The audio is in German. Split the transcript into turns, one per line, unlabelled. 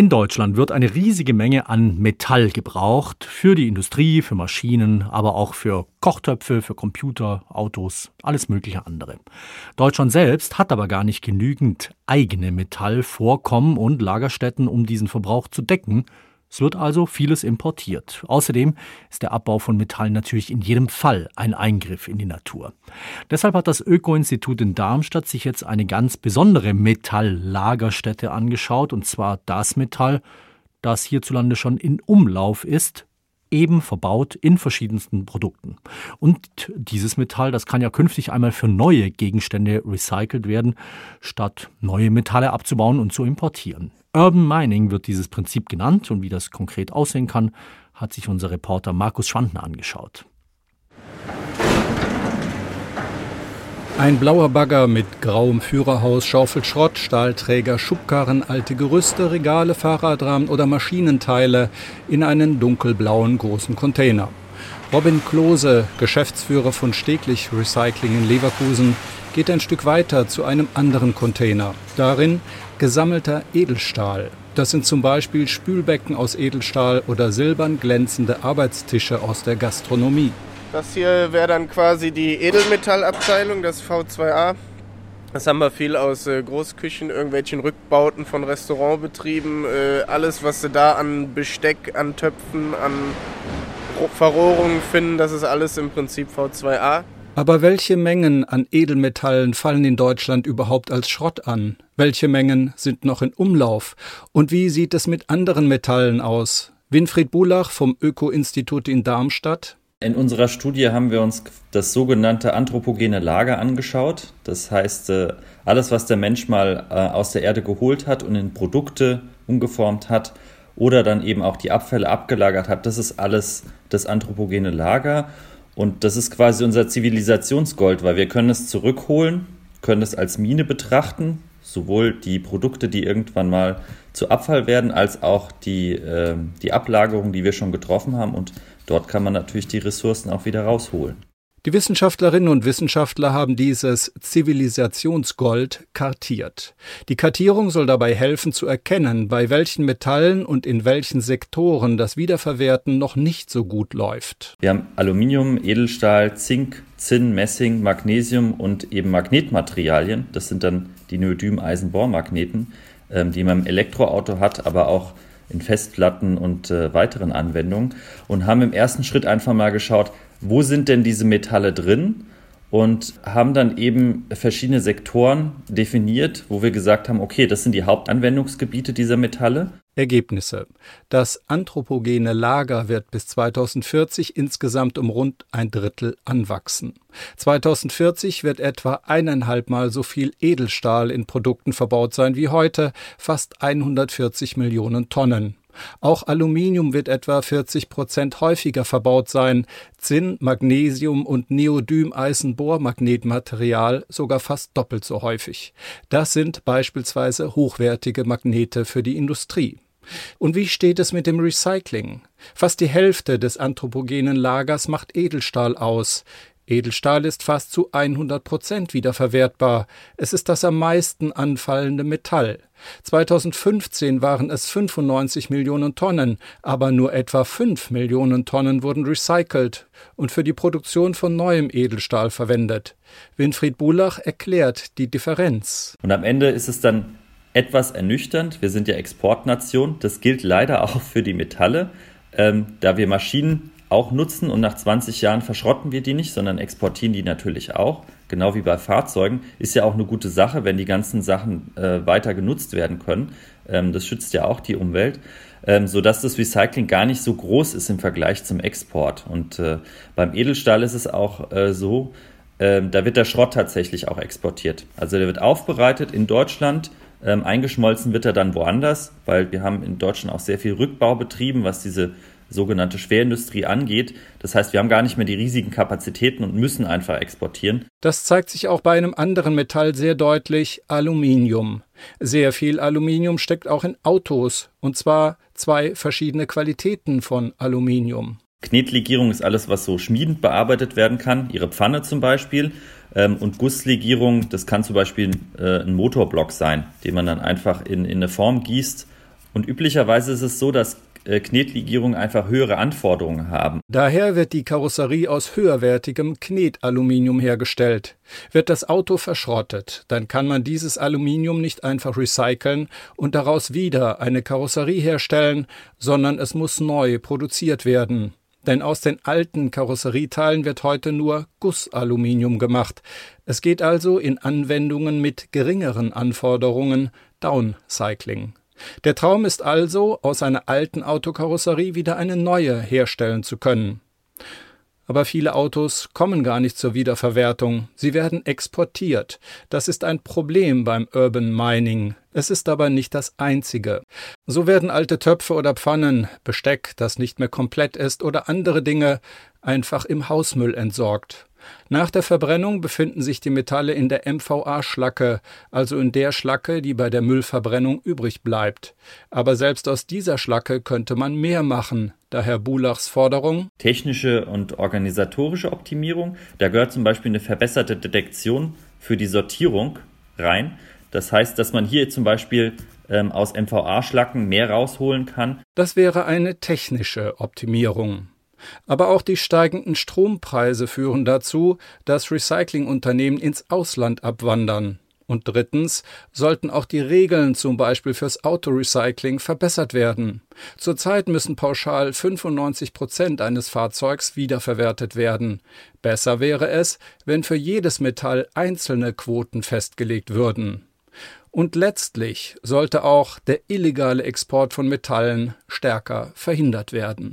In Deutschland wird eine riesige Menge an Metall gebraucht für die Industrie, für Maschinen, aber auch für Kochtöpfe, für Computer, Autos, alles mögliche andere. Deutschland selbst hat aber gar nicht genügend eigene Metallvorkommen und Lagerstätten, um diesen Verbrauch zu decken. Es wird also vieles importiert. Außerdem ist der Abbau von Metallen natürlich in jedem Fall ein Eingriff in die Natur. Deshalb hat das Öko-Institut in Darmstadt sich jetzt eine ganz besondere Metalllagerstätte angeschaut, und zwar das Metall, das hierzulande schon in Umlauf ist, eben verbaut in verschiedensten Produkten. Und dieses Metall, das kann ja künftig einmal für neue Gegenstände recycelt werden, statt neue Metalle abzubauen und zu importieren. Urban Mining wird dieses Prinzip genannt und wie das konkret aussehen kann, hat sich unser Reporter Markus Schwandner angeschaut.
Ein blauer Bagger mit grauem Führerhaus schaufelt Schrott, Stahlträger, Schubkarren, alte Gerüste, Regale, Fahrradrahmen oder Maschinenteile in einen dunkelblauen großen Container. Robin Klose, Geschäftsführer von Steglich Recycling in Leverkusen, geht ein Stück weiter zu einem anderen Container. Darin gesammelter Edelstahl. Das sind zum Beispiel Spülbecken aus Edelstahl oder silbern glänzende Arbeitstische aus der Gastronomie.
Das hier wäre dann quasi die Edelmetallabteilung, das V2A. Das haben wir viel aus äh, Großküchen, irgendwelchen Rückbauten von Restaurantbetrieben. Äh, alles, was sie da an Besteck, an Töpfen, an Verrohrungen finden, das ist alles im Prinzip V2A.
Aber welche Mengen an Edelmetallen fallen in Deutschland überhaupt als Schrott an? Welche Mengen sind noch in Umlauf? Und wie sieht es mit anderen Metallen aus? Winfried Bulach vom Öko-Institut in Darmstadt.
In unserer Studie haben wir uns das sogenannte anthropogene Lager angeschaut. Das heißt, äh, alles, was der Mensch mal äh, aus der Erde geholt hat und in Produkte umgeformt hat oder dann eben auch die Abfälle abgelagert hat, das ist alles das anthropogene Lager. Und das ist quasi unser Zivilisationsgold, weil wir können es zurückholen, können es als Mine betrachten, sowohl die Produkte, die irgendwann mal zu Abfall werden, als auch die, äh, die Ablagerung, die wir schon getroffen haben. Und dort kann man natürlich die Ressourcen auch wieder rausholen.
Die Wissenschaftlerinnen und Wissenschaftler haben dieses Zivilisationsgold kartiert. Die Kartierung soll dabei helfen zu erkennen, bei welchen Metallen und in welchen Sektoren das Wiederverwerten noch nicht so gut läuft.
Wir haben Aluminium, Edelstahl, Zink, Zinn, Messing, Magnesium und eben Magnetmaterialien. Das sind dann die Neodym-Eisenbohrmagneten, ähm, die man im Elektroauto hat, aber auch in Festplatten und äh, weiteren Anwendungen und haben im ersten Schritt einfach mal geschaut, wo sind denn diese Metalle drin und haben dann eben verschiedene Sektoren definiert, wo wir gesagt haben, okay, das sind die Hauptanwendungsgebiete dieser Metalle.
Ergebnisse. Das anthropogene Lager wird bis 2040 insgesamt um rund ein Drittel anwachsen. 2040 wird etwa eineinhalbmal so viel Edelstahl in Produkten verbaut sein wie heute, fast 140 Millionen Tonnen. Auch Aluminium wird etwa 40 Prozent häufiger verbaut sein, Zinn, Magnesium und Neodym-Eisenbohr-Magnetmaterial sogar fast doppelt so häufig. Das sind beispielsweise hochwertige Magnete für die Industrie. Und wie steht es mit dem Recycling? Fast die Hälfte des anthropogenen Lagers macht Edelstahl aus. Edelstahl ist fast zu 100 Prozent wiederverwertbar. Es ist das am meisten anfallende Metall. 2015 waren es 95 Millionen Tonnen, aber nur etwa 5 Millionen Tonnen wurden recycelt und für die Produktion von neuem Edelstahl verwendet. Winfried Bulach erklärt die Differenz.
Und am Ende ist es dann etwas ernüchternd. Wir sind ja Exportnation. Das gilt leider auch für die Metalle, ähm, da wir Maschinen auch nutzen und nach 20 Jahren verschrotten wir die nicht, sondern exportieren die natürlich auch. Genau wie bei Fahrzeugen ist ja auch eine gute Sache, wenn die ganzen Sachen äh, weiter genutzt werden können. Ähm, das schützt ja auch die Umwelt, ähm, sodass das Recycling gar nicht so groß ist im Vergleich zum Export. Und äh, beim Edelstahl ist es auch äh, so, ähm, da wird der Schrott tatsächlich auch exportiert. Also der wird aufbereitet in Deutschland, ähm, eingeschmolzen wird er dann woanders, weil wir haben in Deutschland auch sehr viel Rückbau betrieben, was diese sogenannte Schwerindustrie angeht. Das heißt, wir haben gar nicht mehr die riesigen Kapazitäten und müssen einfach exportieren.
Das zeigt sich auch bei einem anderen Metall sehr deutlich, Aluminium. Sehr viel Aluminium steckt auch in Autos, und zwar zwei verschiedene Qualitäten von Aluminium.
Knetlegierung ist alles, was so schmiedend bearbeitet werden kann, Ihre Pfanne zum Beispiel. Ähm, und Gusslegierung, das kann zum Beispiel äh, ein Motorblock sein, den man dann einfach in, in eine Form gießt Und üblicherweise ist es so, dass Knetlegierungen einfach höhere Anforderungen haben.
Daher wird die Karosserie aus höherwertigem Knetaluminium hergestellt. Wird das Auto verschrottet, dann kann man dieses Aluminium nicht einfach recyceln und daraus wieder eine Karosserie herstellen, sondern es muss neu produziert werden. Denn aus den alten Karosserieteilen wird heute nur Gussaluminium gemacht. Es geht also in Anwendungen mit geringeren Anforderungen Downcycling. Der Traum ist also, aus einer alten Autokarosserie wieder eine neue herstellen zu können. Aber viele Autos kommen gar nicht zur Wiederverwertung, sie werden exportiert. Das ist ein Problem beim Urban Mining. Es ist aber nicht das einzige. So werden alte Töpfe oder Pfannen, Besteck, das nicht mehr komplett ist, oder andere Dinge einfach im Hausmüll entsorgt. Nach der Verbrennung befinden sich die Metalle in der MVA-Schlacke, also in der Schlacke, die bei der Müllverbrennung übrig bleibt. Aber selbst aus dieser Schlacke könnte man mehr machen. Daher Bulachs Forderung.
Technische und organisatorische Optimierung. Da gehört zum Beispiel eine verbesserte Detektion für die Sortierung rein. Das heißt, dass man hier zum Beispiel ähm, aus MVA-Schlacken mehr rausholen kann.
Das wäre eine technische Optimierung. Aber auch die steigenden Strompreise führen dazu, dass Recyclingunternehmen ins Ausland abwandern. Und drittens sollten auch die Regeln zum Beispiel fürs Autorecycling verbessert werden. Zurzeit müssen pauschal 95 Prozent eines Fahrzeugs wiederverwertet werden. Besser wäre es, wenn für jedes Metall einzelne Quoten festgelegt würden. Und letztlich sollte auch der illegale Export von Metallen stärker verhindert werden.